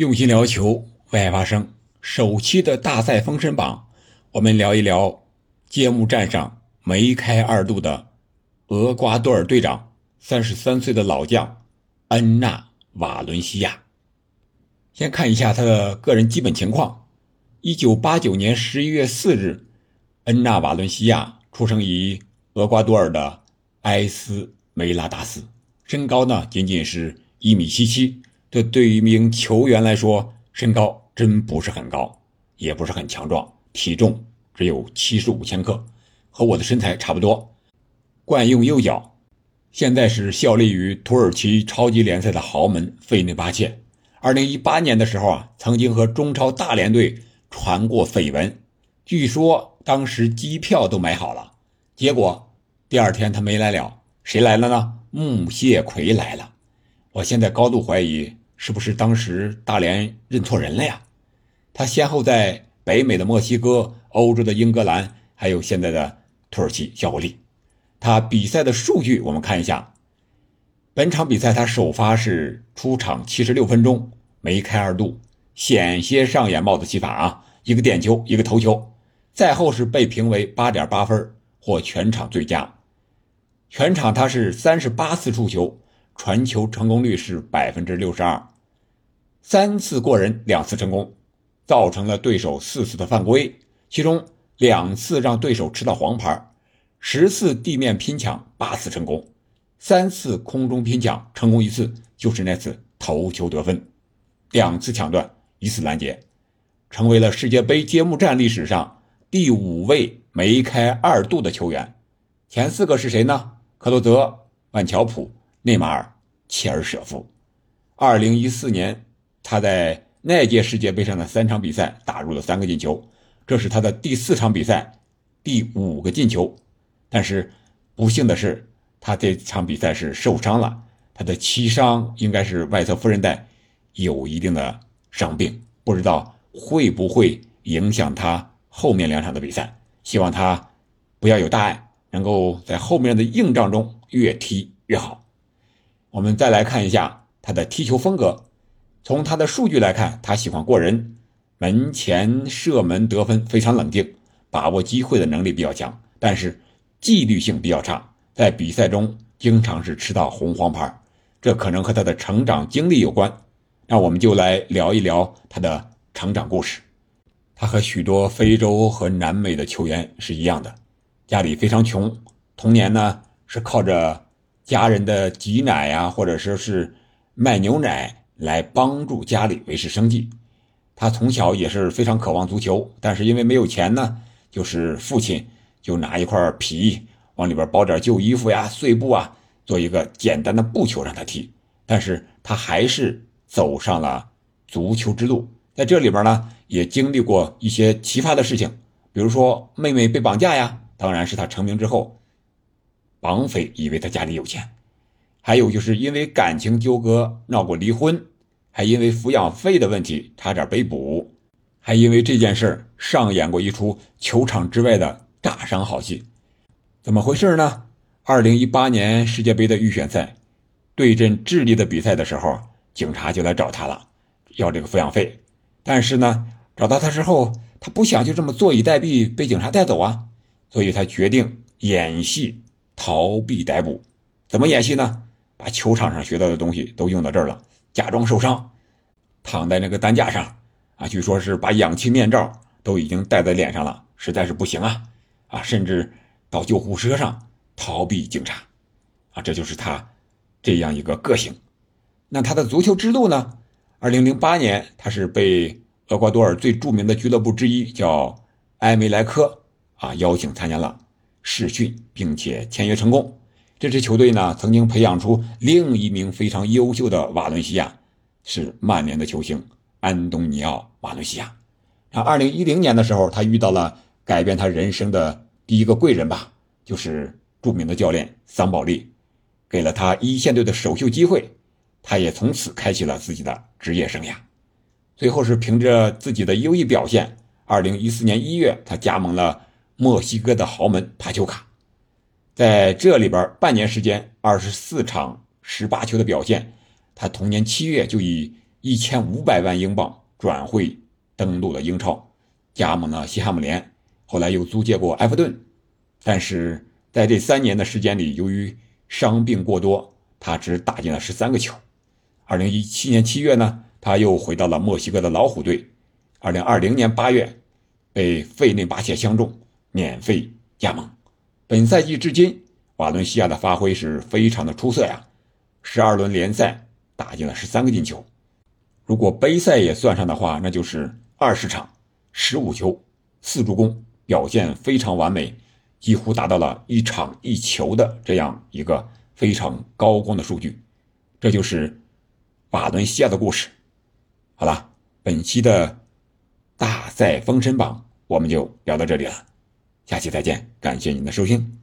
用心聊球，为爱发声。首期的大赛封神榜，我们聊一聊揭幕战上梅开二度的厄瓜多尔队长，三十三岁的老将恩纳瓦伦西亚。先看一下他的个人基本情况：一九八九年十一月四日，恩纳瓦伦西亚出生于厄瓜多尔的埃斯梅拉达斯，身高呢仅仅是一米七七。这对于一名球员来说，身高真不是很高，也不是很强壮，体重只有七十五千克，和我的身材差不多。惯用右脚，现在是效力于土耳其超级联赛的豪门费内巴切。二零一八年的时候啊，曾经和中超大连队传过绯闻，据说当时机票都买好了，结果第二天他没来了，谁来了呢？穆谢奎来了。我现在高度怀疑。是不是当时大连认错人了呀？他先后在北美的墨西哥、欧洲的英格兰，还有现在的土耳其效过力。他比赛的数据我们看一下，本场比赛他首发是出场七十六分钟，梅开二度，险些上演帽子戏法啊！一个点球，一个头球。赛后是被评为八点八分，获全场最佳。全场他是三十八次触球，传球成功率是百分之六十二。三次过人，两次成功，造成了对手四次的犯规，其中两次让对手吃到黄牌，十次地面拼抢，八次成功，三次空中拼抢成功一次，就是那次头球得分，两次抢断，一次拦截，成为了世界杯揭幕战历史上第五位梅开二度的球员。前四个是谁呢？克洛泽、万乔普、内马尔、切尔舍夫。二零一四年。他在那届世界杯上的三场比赛打入了三个进球，这是他的第四场比赛第五个进球。但是不幸的是，他这场比赛是受伤了，他的膝伤应该是外侧副韧带有一定的伤病，不知道会不会影响他后面两场的比赛。希望他不要有大碍，能够在后面的硬仗中越踢越好。我们再来看一下他的踢球风格。从他的数据来看，他喜欢过人，门前射门得分非常冷静，把握机会的能力比较强，但是纪律性比较差，在比赛中经常是吃到红黄牌，这可能和他的成长经历有关。那我们就来聊一聊他的成长故事。他和许多非洲和南美的球员是一样的，家里非常穷，童年呢是靠着家人的挤奶呀，或者说是卖牛奶。来帮助家里维持生计，他从小也是非常渴望足球，但是因为没有钱呢，就是父亲就拿一块皮往里边包点旧衣服呀、碎布啊，做一个简单的布球让他踢。但是他还是走上了足球之路，在这里边呢，也经历过一些奇葩的事情，比如说妹妹被绑架呀，当然是他成名之后，绑匪以为他家里有钱，还有就是因为感情纠葛闹过离婚。还因为抚养费的问题差点被捕，还因为这件事上演过一出球场之外的炸伤好戏，怎么回事呢？二零一八年世界杯的预选赛对阵智利的比赛的时候，警察就来找他了，要这个抚养费。但是呢，找到他之后，他不想就这么坐以待毙被警察带走啊，所以他决定演戏逃避逮捕。怎么演戏呢？把球场上学到的东西都用到这儿了。假装受伤，躺在那个担架上，啊，据说是把氧气面罩都已经戴在脸上了，实在是不行啊，啊，甚至到救护车上逃避警察，啊，这就是他这样一个个性。那他的足球之路呢？二零零八年，他是被厄瓜多尔最著名的俱乐部之一叫埃梅莱科啊邀请参加了试训，并且签约成功。这支球队呢，曾经培养出另一名非常优秀的瓦伦西亚，是曼联的球星安东尼奥·瓦伦西亚。那二零一零年的时候，他遇到了改变他人生的第一个贵人吧，就是著名的教练桑保利，给了他一线队的首秀机会，他也从此开启了自己的职业生涯。最后是凭着自己的优异表现，二零一四年一月，他加盟了墨西哥的豪门帕丘卡。在这里边半年时间，二十四场十八球的表现，他同年七月就以一千五百万英镑转会登陆了英超，加盟了西汉姆联，后来又租借过埃弗顿。但是在这三年的时间里，由于伤病过多，他只打进了十三个球。二零一七年七月呢，他又回到了墨西哥的老虎队。二零二零年八月，被费内巴切相中，免费加盟。本赛季至今，瓦伦西亚的发挥是非常的出色呀，十二轮联赛打进了十三个进球。如果杯赛也算上的话，那就是二十场十五球四助攻，表现非常完美，几乎达到了一场一球的这样一个非常高光的数据。这就是瓦伦西亚的故事。好了，本期的大赛封神榜我们就聊到这里了，下期再见，感谢您的收听。